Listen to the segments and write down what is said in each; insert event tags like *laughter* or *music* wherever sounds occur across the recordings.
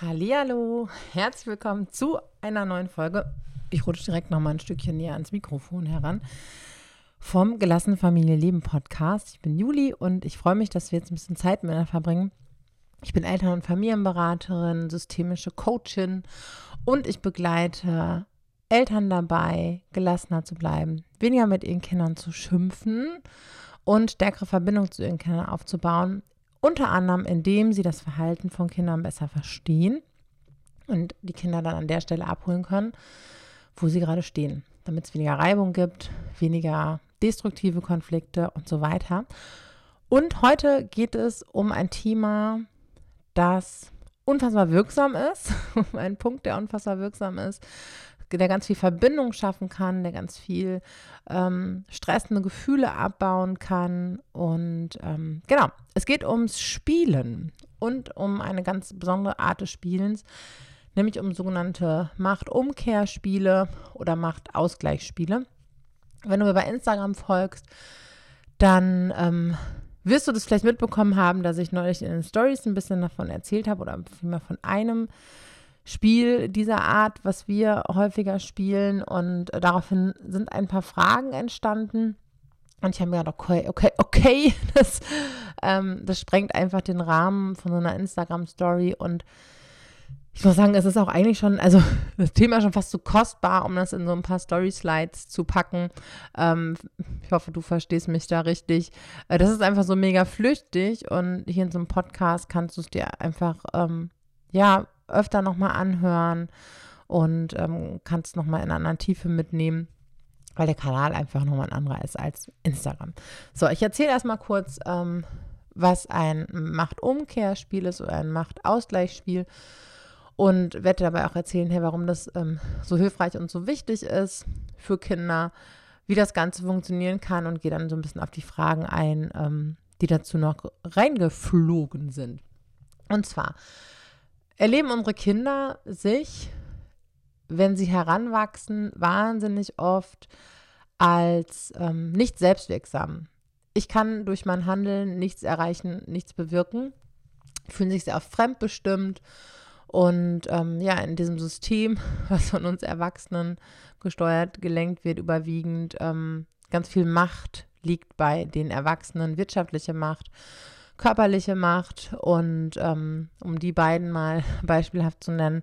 Hallihallo, herzlich willkommen zu einer neuen Folge. Ich rutsche direkt noch mal ein Stückchen näher ans Mikrofon heran vom Gelassene Familie Leben Podcast. Ich bin Juli und ich freue mich, dass wir jetzt ein bisschen Zeit miteinander verbringen. Ich bin Eltern- und Familienberaterin, systemische Coachin und ich begleite Eltern dabei, gelassener zu bleiben, weniger mit ihren Kindern zu schimpfen und stärkere Verbindung zu ihren Kindern aufzubauen, unter anderem, indem sie das Verhalten von Kindern besser verstehen und die Kinder dann an der Stelle abholen können, wo sie gerade stehen, damit es weniger Reibung gibt, weniger destruktive Konflikte und so weiter. Und heute geht es um ein Thema, das unfassbar wirksam ist, *laughs* um einen Punkt, der unfassbar wirksam ist, der ganz viel Verbindung schaffen kann, der ganz viel ähm, stressende Gefühle abbauen kann. Und ähm, genau, es geht ums Spielen und um eine ganz besondere Art des Spielens, nämlich um sogenannte Machtumkehrspiele oder Machtausgleichsspiele. Wenn du mir bei Instagram folgst, dann ähm, wirst du das vielleicht mitbekommen haben, dass ich neulich in den Stories ein bisschen davon erzählt habe oder vielmehr von einem Spiel dieser Art, was wir häufiger spielen. Und daraufhin sind ein paar Fragen entstanden. Und ich habe mir gedacht, okay, okay, okay, *laughs* das, ähm, das sprengt einfach den Rahmen von so einer Instagram-Story. Und ich muss sagen, es ist auch eigentlich schon, also das Thema ist schon fast zu kostbar, um das in so ein paar Story-Slides zu packen. Ähm, ich hoffe, du verstehst mich da richtig. Äh, das ist einfach so mega flüchtig und hier in so einem Podcast kannst du es dir einfach, ähm, ja, öfter nochmal anhören und ähm, kannst nochmal in einer anderen Tiefe mitnehmen, weil der Kanal einfach nochmal ein anderer ist als Instagram. So, ich erzähle erstmal kurz, ähm, was ein Machtumkehrspiel ist oder ein Machtausgleichsspiel und werde dabei auch erzählen, hey, warum das ähm, so hilfreich und so wichtig ist für Kinder, wie das Ganze funktionieren kann und gehe dann so ein bisschen auf die Fragen ein, ähm, die dazu noch reingeflogen sind. Und zwar, erleben unsere Kinder sich, wenn sie heranwachsen, wahnsinnig oft als ähm, nicht selbstwirksam. Ich kann durch mein Handeln nichts erreichen, nichts bewirken, fühlen sich sehr oft fremdbestimmt und ähm, ja, in diesem System, *laughs* was von uns Erwachsenen gesteuert, gelenkt wird, überwiegend ähm, ganz viel Macht liegt bei den Erwachsenen, wirtschaftliche Macht körperliche Macht und ähm, um die beiden mal *laughs* beispielhaft zu nennen.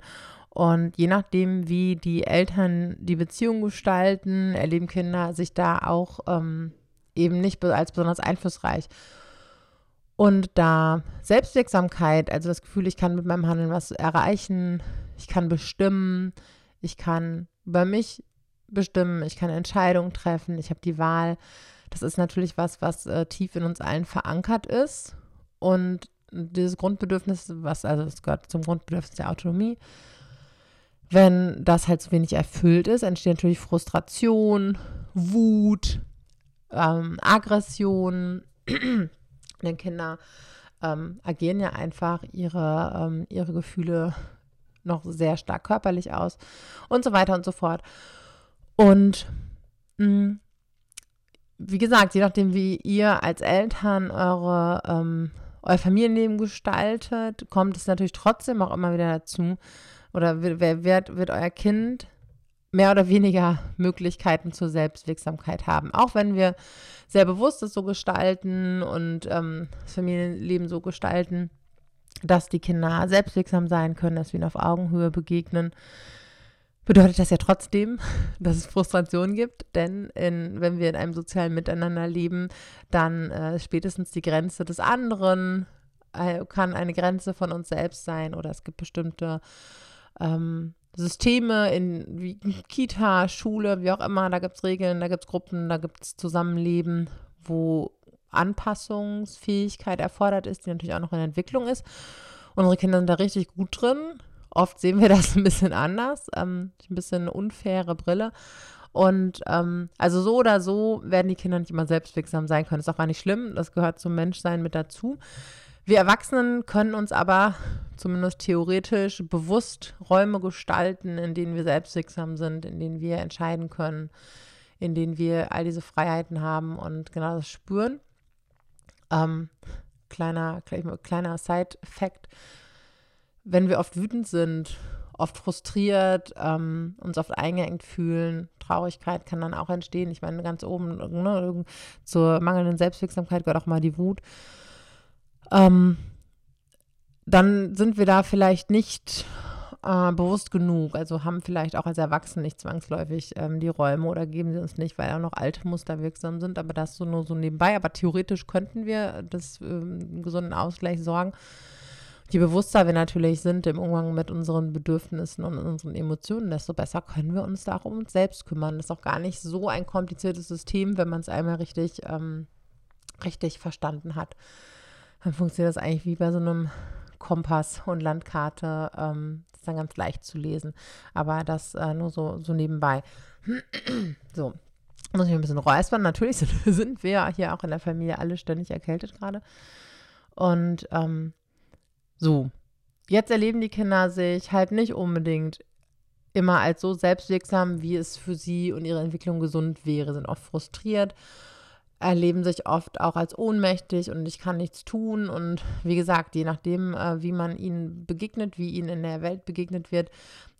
Und je nachdem, wie die Eltern die Beziehung gestalten, erleben Kinder sich da auch ähm, eben nicht als besonders einflussreich. Und da Selbstwirksamkeit, also das Gefühl, ich kann mit meinem Handeln was erreichen, ich kann bestimmen, ich kann über mich bestimmen, ich kann Entscheidungen treffen, ich habe die Wahl. Das ist natürlich was, was äh, tief in uns allen verankert ist und dieses Grundbedürfnis, was, also es gehört zum Grundbedürfnis der Autonomie, wenn das halt zu wenig erfüllt ist, entsteht natürlich Frustration, Wut, ähm, Aggression. *clears throat* Denn Kinder ähm, agieren ja einfach ihre, ähm, ihre Gefühle noch sehr stark körperlich aus und so weiter und so fort. Und mh, mm, wie gesagt, je nachdem, wie ihr als Eltern eure ähm, euer Familienleben gestaltet, kommt es natürlich trotzdem auch immer wieder dazu, oder wird, wird, wird euer Kind mehr oder weniger Möglichkeiten zur Selbstwirksamkeit haben. Auch wenn wir sehr bewusst es so gestalten und ähm, das Familienleben so gestalten, dass die Kinder selbstwirksam sein können, dass wir ihnen auf Augenhöhe begegnen, bedeutet das ja trotzdem, *laughs* dass es Frustration gibt, denn in, wenn wir in einem sozialen Miteinander leben, dann äh, spätestens die Grenze des anderen äh, kann eine Grenze von uns selbst sein oder es gibt bestimmte ähm, Systeme in wie Kita, Schule, wie auch immer, da gibt es Regeln, da gibt es Gruppen, da gibt es Zusammenleben, wo Anpassungsfähigkeit erfordert ist, die natürlich auch noch in Entwicklung ist. Unsere Kinder sind da richtig gut drin Oft sehen wir das *laughs* ein bisschen anders, ähm, ein bisschen eine unfaire Brille. Und ähm, also so oder so werden die Kinder nicht immer selbstwirksam sein können. Ist auch gar nicht schlimm. Das gehört zum Menschsein mit dazu. Wir Erwachsenen können uns aber zumindest theoretisch bewusst Räume gestalten, in denen wir selbstwirksam sind, in denen wir entscheiden können, in denen wir all diese Freiheiten haben und genau das spüren. Ähm, kleiner, kleiner Side-Fact wenn wir oft wütend sind, oft frustriert, ähm, uns oft eingeengt fühlen. Traurigkeit kann dann auch entstehen. Ich meine, ganz oben ne, zur mangelnden Selbstwirksamkeit gehört auch mal die Wut. Ähm, dann sind wir da vielleicht nicht äh, bewusst genug, also haben vielleicht auch als Erwachsene nicht zwangsläufig ähm, die Räume oder geben sie uns nicht, weil auch noch alte Muster wirksam sind, aber das so nur so nebenbei. Aber theoretisch könnten wir das ähm, gesunden Ausgleich sorgen. Je bewusster wir natürlich sind im Umgang mit unseren Bedürfnissen und unseren Emotionen, desto besser können wir uns da auch um uns selbst kümmern. Das ist auch gar nicht so ein kompliziertes System, wenn man es einmal richtig, ähm, richtig verstanden hat. Dann funktioniert das eigentlich wie bei so einem Kompass und Landkarte. Ähm, das ist dann ganz leicht zu lesen. Aber das äh, nur so, so nebenbei. so. Muss ich ein bisschen räuspern. Natürlich sind, *laughs* sind wir hier auch in der Familie alle ständig erkältet gerade. Und ähm, so, jetzt erleben die Kinder sich halt nicht unbedingt immer als so selbstwirksam, wie es für sie und ihre Entwicklung gesund wäre, sind oft frustriert, erleben sich oft auch als ohnmächtig und ich kann nichts tun. Und wie gesagt, je nachdem, äh, wie man ihnen begegnet, wie ihnen in der Welt begegnet wird,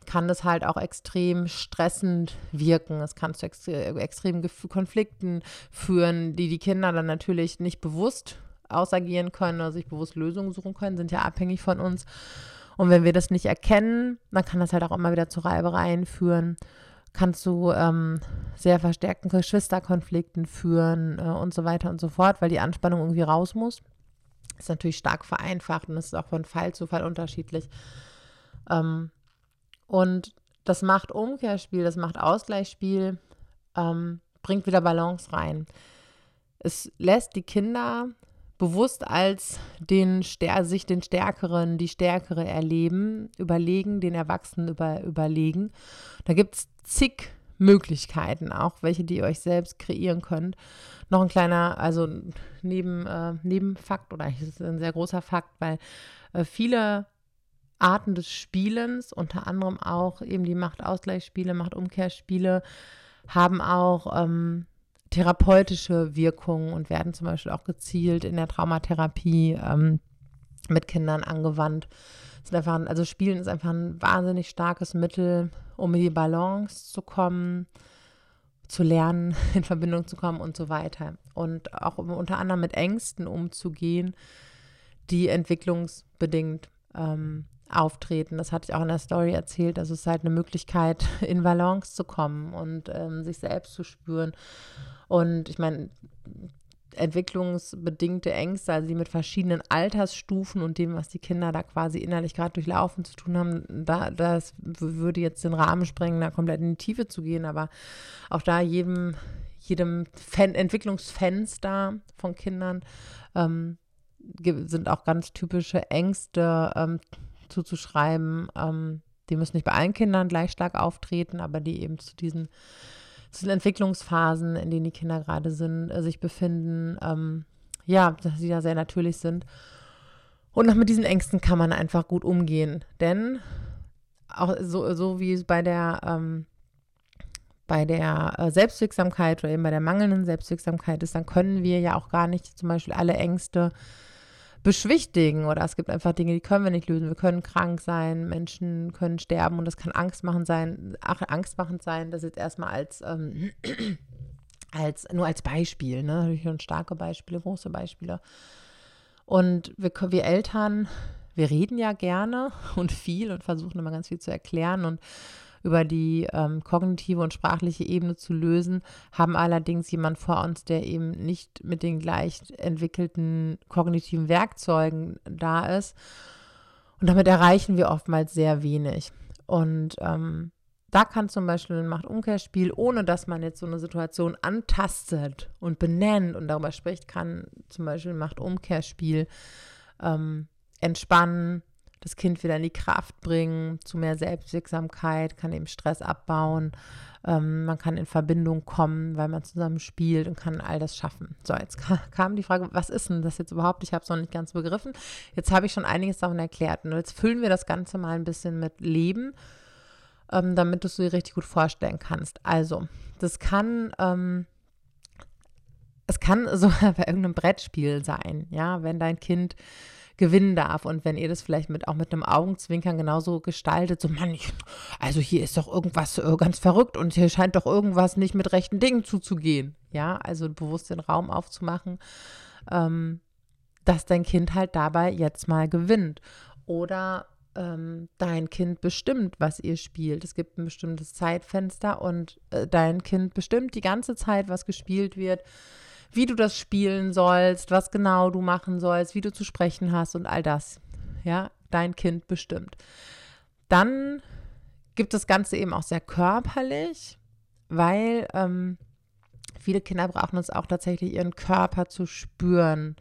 kann das halt auch extrem stressend wirken. Es kann zu extremen Konflikten führen, die die Kinder dann natürlich nicht bewusst ausagieren können oder sich bewusst Lösungen suchen können, sind ja abhängig von uns. Und wenn wir das nicht erkennen, dann kann das halt auch immer wieder zu Reibereien führen, kann zu ähm, sehr verstärkten Geschwisterkonflikten führen äh, und so weiter und so fort, weil die Anspannung irgendwie raus muss. Ist natürlich stark vereinfacht und ist auch von Fall zu Fall unterschiedlich. Ähm, und das macht Umkehrspiel, das macht Ausgleichsspiel, ähm, bringt wieder Balance rein. Es lässt die Kinder bewusst als den sich den Stärkeren, die Stärkere erleben, überlegen, den Erwachsenen über, überlegen. Da gibt es zig Möglichkeiten, auch welche, die ihr euch selbst kreieren könnt. Noch ein kleiner, also neben, äh, Nebenfakt, oder es ist ein sehr großer Fakt, weil äh, viele Arten des Spielens, unter anderem auch eben die Machtausgleichsspiele, Machtumkehrspiele, haben auch ähm, therapeutische Wirkungen und werden zum Beispiel auch gezielt in der Traumatherapie ähm, mit Kindern angewandt. Einfach, also Spielen ist einfach ein wahnsinnig starkes Mittel, um in die Balance zu kommen, zu lernen, *laughs* in Verbindung zu kommen und so weiter. Und auch um unter anderem mit Ängsten umzugehen, die entwicklungsbedingt ähm, auftreten. Das hatte ich auch in der Story erzählt. Also es ist halt eine Möglichkeit, *laughs* in Balance zu kommen und ähm, sich selbst zu spüren. Und ich meine, entwicklungsbedingte Ängste, also die mit verschiedenen Altersstufen und dem, was die Kinder da quasi innerlich gerade durchlaufen zu tun haben, da, das würde jetzt den Rahmen sprengen, da komplett in die Tiefe zu gehen. Aber auch da jedem, jedem Fan Entwicklungsfenster von Kindern ähm, sind auch ganz typische Ängste ähm, zuzuschreiben. Ähm, die müssen nicht bei allen Kindern gleich stark auftreten, aber die eben zu diesen, zu diesen Entwicklungsphasen, in denen die Kinder gerade sind, äh, sich befinden, ähm, ja, dass sie da sehr natürlich sind. Und auch mit diesen Ängsten kann man einfach gut umgehen. Denn auch so, so wie es bei der, ähm, bei der äh, Selbstwirksamkeit oder eben bei der mangelnden Selbstwirksamkeit ist, dann können wir ja auch gar nicht zum Beispiel alle Ängste beschwichtigen oder es gibt einfach Dinge, die können wir nicht lösen. Wir können krank sein, Menschen können sterben und das kann angstmachend sein, ach, angstmachend sein, das jetzt erstmal als, ähm, *clears throat* als nur als Beispiel, ne? Natürlich schon starke Beispiele, große Beispiele. Und wir, wir Eltern, wir reden ja gerne *laughs* und viel und versuchen immer ganz viel zu erklären und über die ähm, kognitive und sprachliche Ebene zu lösen, haben allerdings jemand vor uns, der eben nicht mit den gleich entwickelten kognitiven Werkzeugen da ist. Und damit erreichen wir oftmals sehr wenig. Und ähm, da kann zum Beispiel ein Machtumkehrspiel, ohne dass man jetzt so eine Situation antastet und benennt und darüber spricht, kann zum Beispiel ein Machtumkehrspiel ähm, entspannen, das Kind wieder in die Kraft bringen, zu mehr Selbstwirksamkeit, kann eben Stress abbauen. Ähm, man kann in Verbindung kommen, weil man zusammen spielt und kann all das schaffen. So, jetzt kam die Frage, was ist denn das jetzt überhaupt? Ich habe es noch nicht ganz begriffen. Jetzt habe ich schon einiges davon erklärt. Und jetzt füllen wir das Ganze mal ein bisschen mit Leben, ähm, damit du es dir richtig gut vorstellen kannst. Also, das kann. Ähm, es kann *laughs* sogar bei irgendeinem Brettspiel sein, ja, wenn dein Kind gewinnen darf. Und wenn ihr das vielleicht mit, auch mit einem Augenzwinkern genauso gestaltet, so Mann, ich, also hier ist doch irgendwas äh, ganz verrückt und hier scheint doch irgendwas nicht mit rechten Dingen zuzugehen. Ja, also bewusst den Raum aufzumachen, ähm, dass dein Kind halt dabei jetzt mal gewinnt. Oder ähm, dein Kind bestimmt, was ihr spielt. Es gibt ein bestimmtes Zeitfenster und äh, dein Kind bestimmt die ganze Zeit, was gespielt wird wie du das spielen sollst, was genau du machen sollst, wie du zu sprechen hast und all das. Ja, dein Kind bestimmt. Dann gibt das Ganze eben auch sehr körperlich, weil ähm, viele Kinder brauchen es auch tatsächlich, ihren Körper zu spüren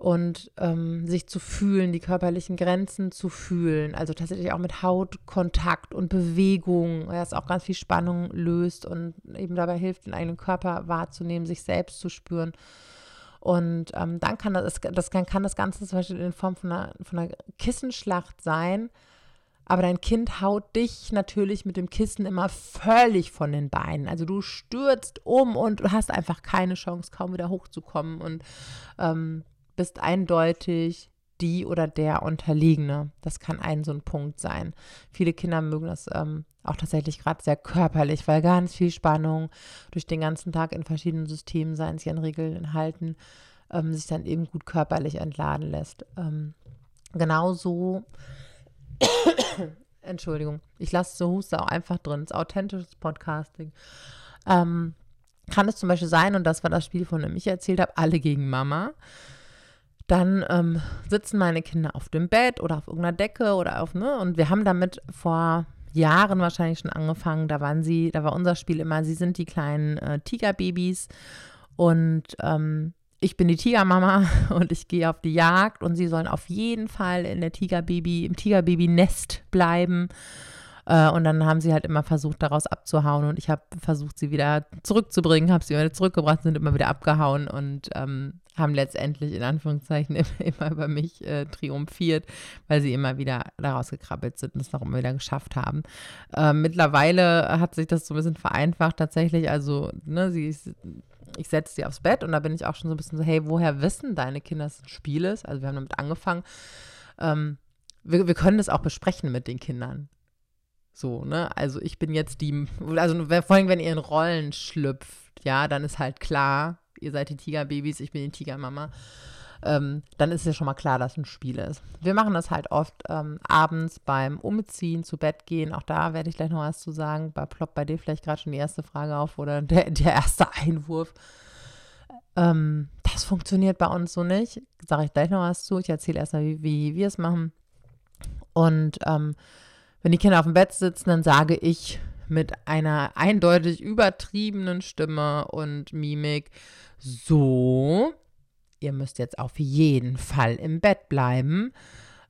und ähm, sich zu fühlen, die körperlichen Grenzen zu fühlen. Also tatsächlich auch mit Hautkontakt und Bewegung, das auch ganz viel Spannung löst und eben dabei hilft, den eigenen Körper wahrzunehmen, sich selbst zu spüren. Und ähm, dann kann das, das kann, kann das Ganze zum Beispiel in Form von einer, von einer Kissenschlacht sein. Aber dein Kind haut dich natürlich mit dem Kissen immer völlig von den Beinen. Also du stürzt um und hast einfach keine Chance, kaum wieder hochzukommen. Und ähm, bist eindeutig die oder der Unterliegene. Das kann ein so ein Punkt sein. Viele Kinder mögen das ähm, auch tatsächlich gerade sehr körperlich, weil ganz viel Spannung durch den ganzen Tag in verschiedenen Systemen, seien an Regeln enthalten, ähm, sich dann eben gut körperlich entladen lässt. Ähm, genauso, *coughs* Entschuldigung, ich lasse so Huste auch einfach drin, es ist authentisches Podcasting. Ähm, kann es zum Beispiel sein, und das war das Spiel, von dem ich erzählt habe, alle gegen Mama dann ähm, sitzen meine Kinder auf dem Bett oder auf irgendeiner Decke oder auf, ne? Und wir haben damit vor Jahren wahrscheinlich schon angefangen. Da waren sie, da war unser Spiel immer, sie sind die kleinen äh, Tigerbabys und ähm, ich bin die Tigermama *laughs* und ich gehe auf die Jagd und sie sollen auf jeden Fall in der Tigerbaby, im Tigerbaby-Nest bleiben. Äh, und dann haben sie halt immer versucht, daraus abzuhauen. Und ich habe versucht, sie wieder zurückzubringen, habe sie wieder zurückgebracht, sind immer wieder abgehauen und ähm, haben letztendlich in Anführungszeichen *laughs* immer über mich äh, triumphiert, weil sie immer wieder daraus gekrabbelt sind und es noch immer wieder geschafft haben. Äh, mittlerweile hat sich das so ein bisschen vereinfacht tatsächlich. Also, ne, sie ist, ich setze sie aufs Bett und da bin ich auch schon so ein bisschen so, hey, woher wissen deine Kinder, dass es ein Spiel ist? Also wir haben damit angefangen. Ähm, wir, wir können das auch besprechen mit den Kindern. So, ne? Also ich bin jetzt die, also vor allem, wenn ihr in Rollen schlüpft, ja, dann ist halt klar, ihr seid die Tigerbabys, ich bin die Tigermama. Ähm, dann ist ja schon mal klar, dass ein Spiel ist. Wir machen das halt oft ähm, abends beim Umziehen, zu Bett gehen. Auch da werde ich gleich noch was zu sagen. Bei ploppt bei dir vielleicht gerade schon die erste Frage auf oder *laughs* der, der erste Einwurf. Ähm, das funktioniert bei uns so nicht. Sage ich gleich noch was zu. Ich erzähle erstmal, wie, wie wir es machen. Und ähm, wenn die Kinder auf dem Bett sitzen, dann sage ich mit einer eindeutig übertriebenen Stimme und Mimik, so, ihr müsst jetzt auf jeden Fall im Bett bleiben.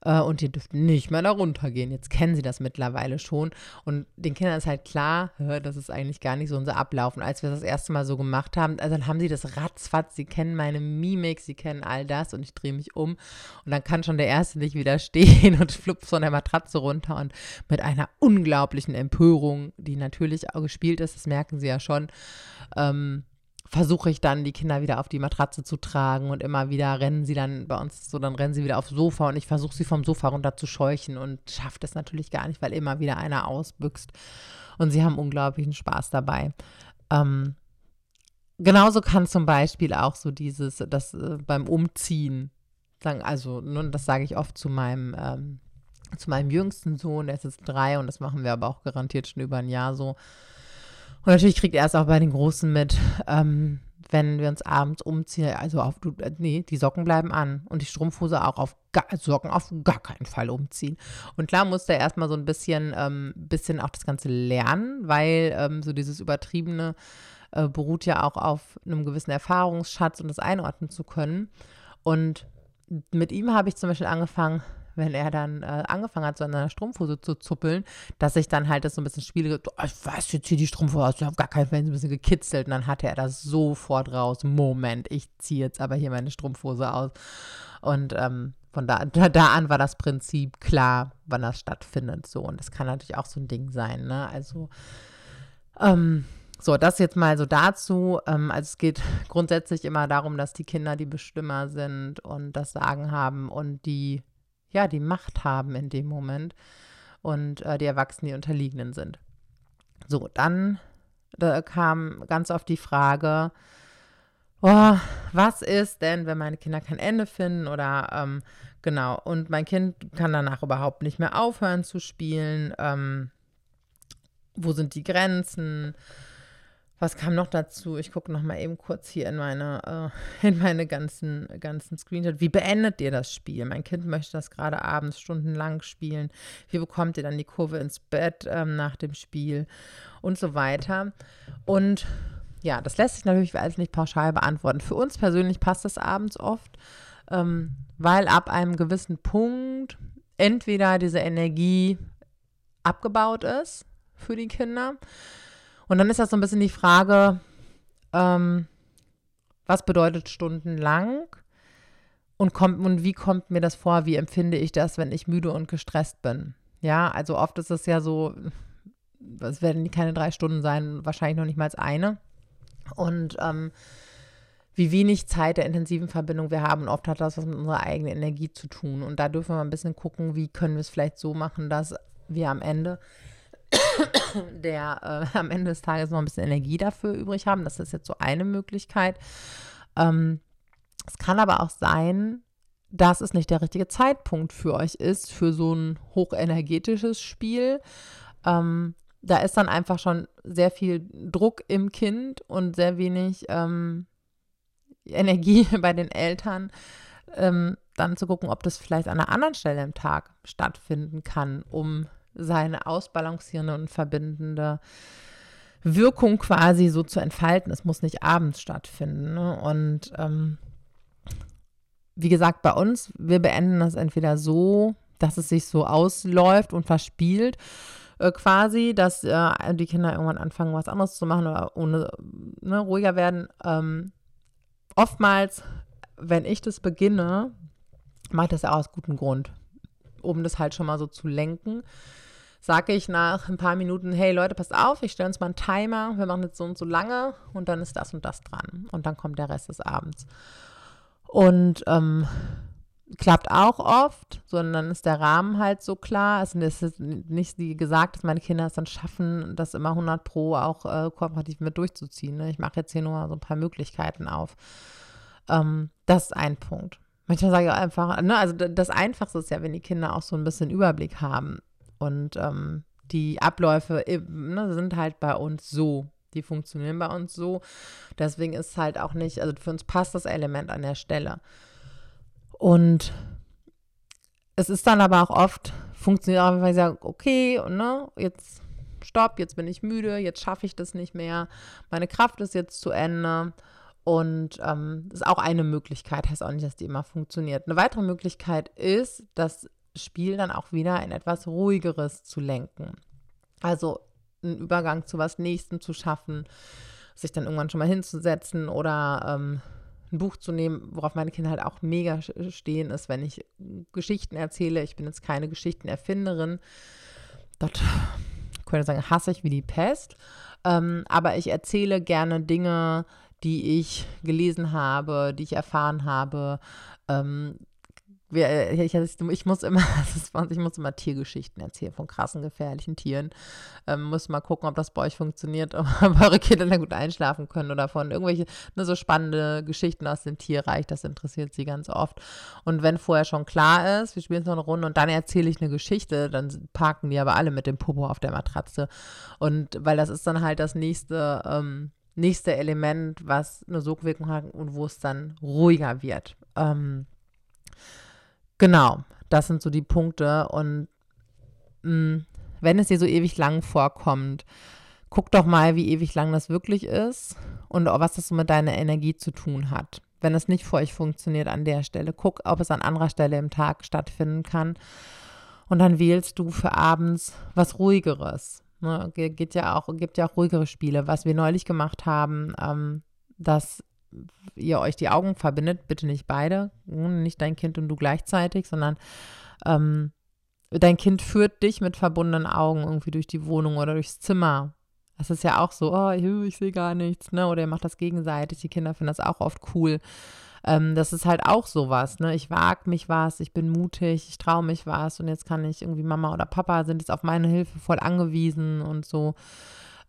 Äh, und ihr dürft nicht mehr da runtergehen. Jetzt kennen sie das mittlerweile schon. Und den Kindern ist halt klar, das ist eigentlich gar nicht so unser Ablauf. Und als wir das, erste Mal so gemacht haben, also dann haben sie das ratzfatz, sie kennen meine Mimik, sie kennen all das und ich drehe mich um. Und dann kann schon der Erste nicht wieder *laughs* stehen und flupft von der Matratze runter und mit einer unglaublichen Empörung, die natürlich auch gespielt ist, das merken sie ja schon, ähm, versuche ich dann, die Kinder wieder auf die Matratze zu tragen und immer wieder rennen sie dann bei uns so, dann rennen sie wieder aufs Sofa und ich versuche sie vom Sofa runter zu scheuchen und schaffe das natürlich gar nicht, weil immer wieder einer ausbüchst und sie haben unglaublichen Spaß dabei. Ähm, genauso kann zum Beispiel auch so dieses, das äh, beim Umziehen, sagen, also, nun, das sage ich oft zu meinem, ähm, zu meinem jüngsten Sohn, der ist jetzt drei und das machen wir aber auch garantiert schon über ein Jahr so und natürlich kriegt er es auch bei den Großen mit, ähm, wenn wir uns abends umziehen. Also auf, äh, nee, die Socken bleiben an und die Strumpfhose auch auf gar, Socken auf gar keinen Fall umziehen. Und klar musste er erstmal so ein bisschen, ähm, bisschen auch das Ganze lernen, weil ähm, so dieses übertriebene äh, beruht ja auch auf einem gewissen Erfahrungsschatz und das einordnen zu können. Und mit ihm habe ich zum Beispiel angefangen, wenn er dann äh, angefangen hat, so an seiner Strumpfhose zu zuppeln, dass ich dann halt das so ein bisschen spiele, oh, ich weiß, jetzt hier die Strumpfhose aus, ich habe gar keinen Fall ein bisschen gekitzelt. Und dann hatte er das sofort raus, Moment, ich ziehe jetzt aber hier meine Strumpfhose aus. Und ähm, von da, da, da, an war das Prinzip klar, wann das stattfindet, so. Und das kann natürlich auch so ein Ding sein, ne, also ähm, So, das jetzt mal so dazu. Ähm, also es geht grundsätzlich immer darum, dass die Kinder die Bestimmer sind und das Sagen haben und die, ja, die Macht haben in dem Moment und äh, die Erwachsenen die Unterliegenden sind. So, dann da kam ganz oft die Frage, oh, was ist denn, wenn meine Kinder kein Ende finden oder ähm, genau, und mein Kind kann danach überhaupt nicht mehr aufhören zu spielen. Ähm, wo sind die Grenzen? Was kam noch dazu? Ich gucke noch mal eben kurz hier in meine, äh, *laughs* in meine ganzen, ganzen Screenshots. Wie beendet ihr das Spiel? Mein Kind möchte das gerade abends stundenlang spielen. Wie bekommt ihr dann die Kurve ins Bett ähm, nach dem Spiel? Und so weiter. Und ja, das lässt sich natürlich alles nicht pauschal beantworten. Für uns persönlich passt das abends oft, ähm, weil ab einem gewissen Punkt entweder diese Energie abgebaut ist für die Kinder und dann ist das so ein bisschen die Frage, ähm, was bedeutet stundenlang? Und, kommt, und wie kommt mir das vor? Wie empfinde ich das, wenn ich müde und gestresst bin? Ja, also oft ist es ja so, es werden keine drei Stunden sein, wahrscheinlich noch nicht mal eine. Und ähm, wie wenig Zeit der intensiven Verbindung wir haben. Oft hat das was mit unserer eigenen Energie zu tun. Und da dürfen wir ein bisschen gucken, wie können wir es vielleicht so machen, dass wir am Ende *coughs* der äh, am Ende des Tages noch ein bisschen Energie dafür übrig haben. Das ist jetzt so eine Möglichkeit. Ähm, es kann aber auch sein, dass es nicht der richtige Zeitpunkt für euch ist, für so ein hochenergetisches Spiel. Ähm, da ist dann einfach schon sehr viel Druck im Kind und sehr wenig ähm, Energie *laughs* bei den Eltern, ähm, dann zu gucken, ob das vielleicht an einer anderen Stelle im Tag stattfinden kann, um seine ausbalancierende und verbindende Wirkung quasi so zu entfalten. Es muss nicht abends stattfinden. Ne? Und ähm, wie gesagt, bei uns, wir beenden das entweder so, dass es sich so ausläuft und verspielt, äh, quasi, dass äh, die Kinder irgendwann anfangen, was anderes zu machen oder ohne ne, ruhiger werden. Ähm, oftmals, wenn ich das beginne, mache ich das ja aus gutem Grund, um das halt schon mal so zu lenken sage ich nach ein paar Minuten, hey Leute, passt auf, ich stelle uns mal einen Timer, wir machen jetzt so und so lange und dann ist das und das dran. Und dann kommt der Rest des Abends. Und ähm, klappt auch oft, sondern ist der Rahmen halt so klar. Also es ist nicht wie gesagt, dass meine Kinder es dann schaffen, das immer 100 pro auch äh, kooperativ mit durchzuziehen. Ne? Ich mache jetzt hier nur so ein paar Möglichkeiten auf. Ähm, das ist ein Punkt. Manchmal sage ich auch einfach, ne, also das Einfachste ist ja, wenn die Kinder auch so ein bisschen Überblick haben. Und ähm, die Abläufe ne, sind halt bei uns so. Die funktionieren bei uns so. Deswegen ist halt auch nicht, also für uns passt das Element an der Stelle. Und es ist dann aber auch oft, funktioniert auch, wenn ich sage, okay, ne, jetzt stopp, jetzt bin ich müde, jetzt schaffe ich das nicht mehr, meine Kraft ist jetzt zu Ende. Und ähm, das ist auch eine Möglichkeit, heißt auch nicht, dass die immer funktioniert. Eine weitere Möglichkeit ist, dass Spiel dann auch wieder in etwas ruhigeres zu lenken. Also einen Übergang zu was Nächstem zu schaffen, sich dann irgendwann schon mal hinzusetzen oder ähm, ein Buch zu nehmen, worauf meine Kinder halt auch mega stehen, ist, wenn ich Geschichten erzähle. Ich bin jetzt keine Geschichtenerfinderin. Das könnte sagen, hasse ich wie die Pest. Ähm, aber ich erzähle gerne Dinge, die ich gelesen habe, die ich erfahren habe, ähm, äh, ich, ich, muss immer, *laughs* ich muss immer Tiergeschichten erzählen von krassen, gefährlichen Tieren. Ähm, muss mal gucken, ob das bei euch funktioniert, *laughs* ob eure Kinder da gut einschlafen können oder von irgendwelche ne, so spannende Geschichten aus dem Tierreich. Das interessiert sie ganz oft. Und wenn vorher schon klar ist, wir spielen so eine Runde und dann erzähle ich eine Geschichte, dann parken die aber alle mit dem Popo auf der Matratze. Und weil das ist dann halt das nächste, ähm, nächste Element, was eine Sogwirkung hat und wo es dann ruhiger wird. Ähm, Genau, das sind so die Punkte. Und mh, mm, wenn es dir so ewig lang vorkommt, guck doch mal, wie ewig lang das wirklich ist und was das so mit deiner Energie zu tun hat. Wenn es nicht für euch funktioniert an der Stelle, guck, ob es an anderer Stelle im Tag stattfinden kann. Und dann wählst du für abends was ruhigeres. Ne, geht ja auch, gibt ja auch ruhigere Spiele. Was wir neulich gemacht haben, ähm, dass ihr euch die Augen verbindet, bitte nicht beide, hm, nicht dein Kind und du gleichzeitig, sondern ähm, dein Kind führt dich mit verbundenen Augen irgendwie durch die Wohnung oder durchs Zimmer. Das ist ja auch so, oh, ich sehe gar nichts, ne? Oder ihr macht das gegenseitig. Die Kinder finden das auch oft cool. Ähm, das ist halt auch sowas, ne? Ich wage mich was, ich bin mutig, ich traue mich was und jetzt kann ich irgendwie Mama oder Papa sind jetzt auf meine Hilfe voll angewiesen und so.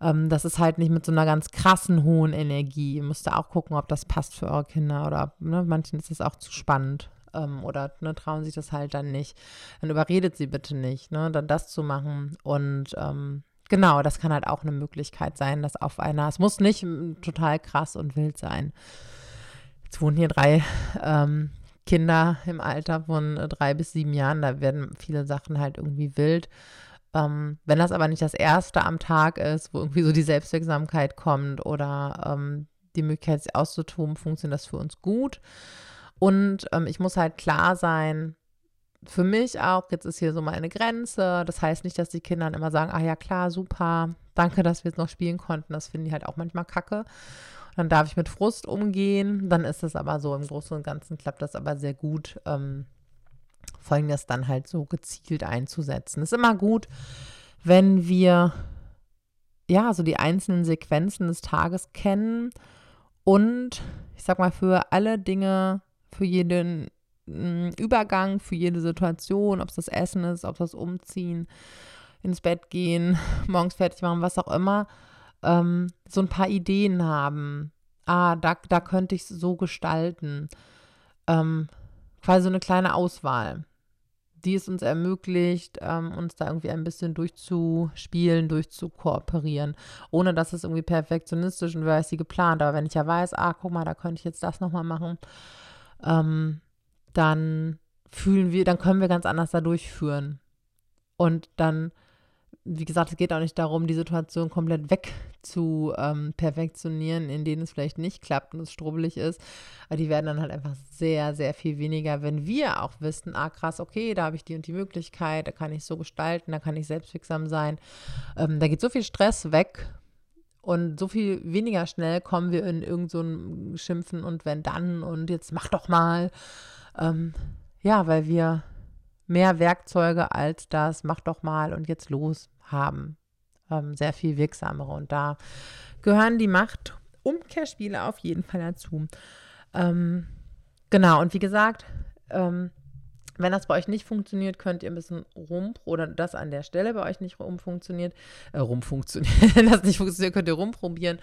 Ähm, das ist halt nicht mit so einer ganz krassen hohen Energie. Ihr müsst da auch gucken, ob das passt für eure Kinder oder ne, manchen ist das auch zu spannend ähm, oder ne, trauen sich das halt dann nicht. Dann überredet sie bitte nicht, ne, dann das zu machen und ähm, Genau, das kann halt auch eine Möglichkeit sein, dass auf einer, es muss nicht total krass und wild sein. Jetzt wohnen hier drei ähm, Kinder im Alter von drei bis sieben Jahren, da werden viele Sachen halt irgendwie wild. Ähm, wenn das aber nicht das erste am Tag ist, wo irgendwie so die Selbstwirksamkeit kommt oder ähm, die Möglichkeit, sich auszutoben, funktioniert das für uns gut. Und ähm, ich muss halt klar sein, für mich auch, jetzt ist hier so meine Grenze. Das heißt nicht, dass die Kinder dann immer sagen, ah ja klar, super, danke, dass wir jetzt noch spielen konnten. Das finden die halt auch manchmal kacke. Dann darf ich mit Frust umgehen. Dann ist es aber so, im Großen und Ganzen klappt das aber sehr gut. Ähm, Folgendes dann halt so gezielt einzusetzen. Ist immer gut, wenn wir ja so die einzelnen Sequenzen des Tages kennen und ich sag mal für alle Dinge, für jeden Übergang für jede Situation, ob es das Essen ist, ob es das Umziehen, ins Bett gehen, *laughs* morgens fertig machen, was auch immer, ähm, so ein paar Ideen haben. Ah, da, da könnte ich es so gestalten. Ähm, quasi so eine kleine Auswahl, die es uns ermöglicht, ähm, uns da irgendwie ein bisschen durchzuspielen, durchzukooperieren, ohne dass es irgendwie perfektionistisch und ist sie geplant. Aber wenn ich ja weiß, ah, guck mal, da könnte ich jetzt das nochmal machen, ähm, dann fühlen wir, dann können wir ganz anders da durchführen. Und dann, wie gesagt, es geht auch nicht darum, die Situation komplett weg zu ähm, perfektionieren, in denen es vielleicht nicht klappt und es strubbelig ist. Aber die werden dann halt einfach sehr, sehr viel weniger, wenn wir auch wissen, ah krass, okay, da habe ich die und die Möglichkeit, da kann ich so gestalten, da kann ich selbstwirksam sein. Ähm, da geht so viel Stress weg und so viel weniger schnell kommen wir in irgend so Schimpfen und wenn dann und jetzt mach doch mal. Ähm, ja, weil wir mehr Werkzeuge als das mach doch mal und jetzt los haben. Ähm, sehr viel wirksamere. Und da gehören die Macht-Umkehrspiele auf jeden Fall dazu. Ähm, genau, und wie gesagt, ähm, wenn das bei euch nicht funktioniert, könnt ihr ein bisschen rum oder das an der Stelle bei euch nicht rumfunktioniert, äh, rumfunktioniert, *laughs* wenn das nicht funktioniert, könnt ihr rumprobieren.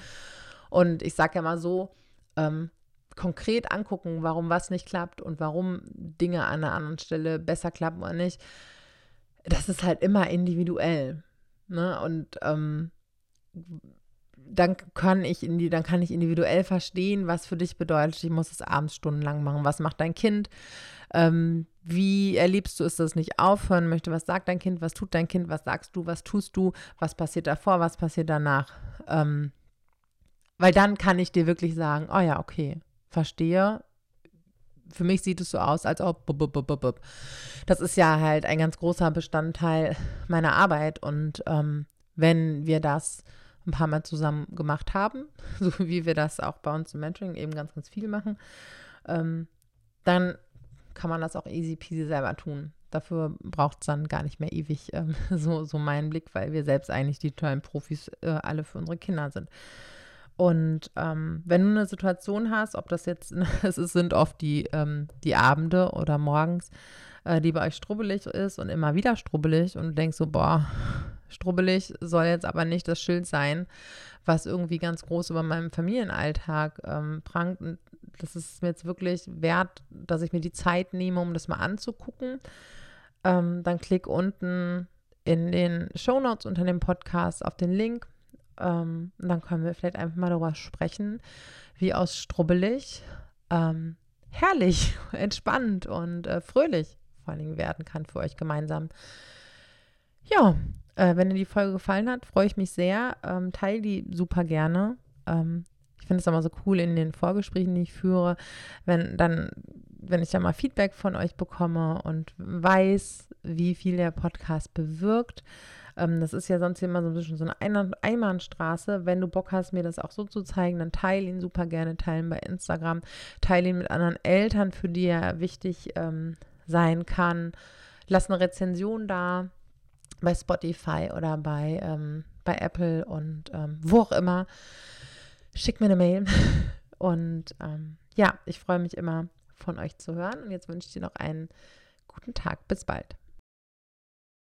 Und ich sage ja mal so, ähm, konkret angucken, warum was nicht klappt und warum Dinge an einer anderen Stelle besser klappen oder nicht, das ist halt immer individuell. Ne? Und ähm, dann kann ich in die, dann kann ich individuell verstehen, was für dich bedeutet, ich muss es abends stundenlang machen. Was macht dein Kind? Ähm, wie erlebst du es, dass es nicht aufhören möchte? Was sagt dein Kind? Was tut dein Kind? Was sagst du? Was tust du? Was passiert davor? Was passiert danach? Ähm, weil dann kann ich dir wirklich sagen, oh ja, okay, verstehe. Für mich sieht es so aus, als ob. Das ist ja halt ein ganz großer Bestandteil meiner Arbeit. Und ähm, wenn wir das ein paar Mal zusammen gemacht haben, *laughs* so wie wir das auch bei uns im Mentoring eben ganz, ganz viel machen, ähm, dann kann man das auch easy peasy selber tun. Dafür braucht es dann gar nicht mehr ewig ähm, *laughs* so, so meinen Blick, weil wir selbst eigentlich die tollen Profis äh, alle für unsere Kinder sind. Und ähm, wenn du eine Situation hast, ob das jetzt, *laughs* es sind oft die, ähm, die Abende oder morgens, äh, die bei euch strubbelig ist und immer wieder strubbelig und du denkst so, boah, strubbelig soll jetzt aber nicht das Schild sein, was irgendwie ganz groß über meinem Familienalltag ähm, prangt. Und das ist mir jetzt wirklich wert, dass ich mir die Zeit nehme, um das mal anzugucken. Ähm, dann klick unten in den Show Notes unter dem Podcast auf den Link ähm, dann können wir vielleicht einfach mal darüber sprechen, wie aus strubbelig ähm, herrlich, *laughs* entspannt und äh, fröhlich vor allen Dingen werden kann für euch gemeinsam. Ja, äh, wenn dir die Folge gefallen hat, freue ich mich sehr. Ähm, teile die super gerne. Ähm, ich finde es immer so cool in den Vorgesprächen, die ich führe, wenn dann, wenn ich da mal Feedback von euch bekomme und weiß, wie viel der Podcast bewirkt. Ähm, das ist ja sonst immer so ein bisschen so eine Einbahnstraße. Wenn du Bock hast, mir das auch so zu zeigen, dann teile ihn super gerne, teilen bei Instagram, teile ihn mit anderen Eltern, für die er wichtig ähm, sein kann. Lass eine Rezension da bei Spotify oder bei, ähm, bei Apple und ähm, wo auch immer. Schickt mir eine Mail. *laughs* Und ähm, ja, ich freue mich immer von euch zu hören. Und jetzt wünsche ich dir noch einen guten Tag. Bis bald.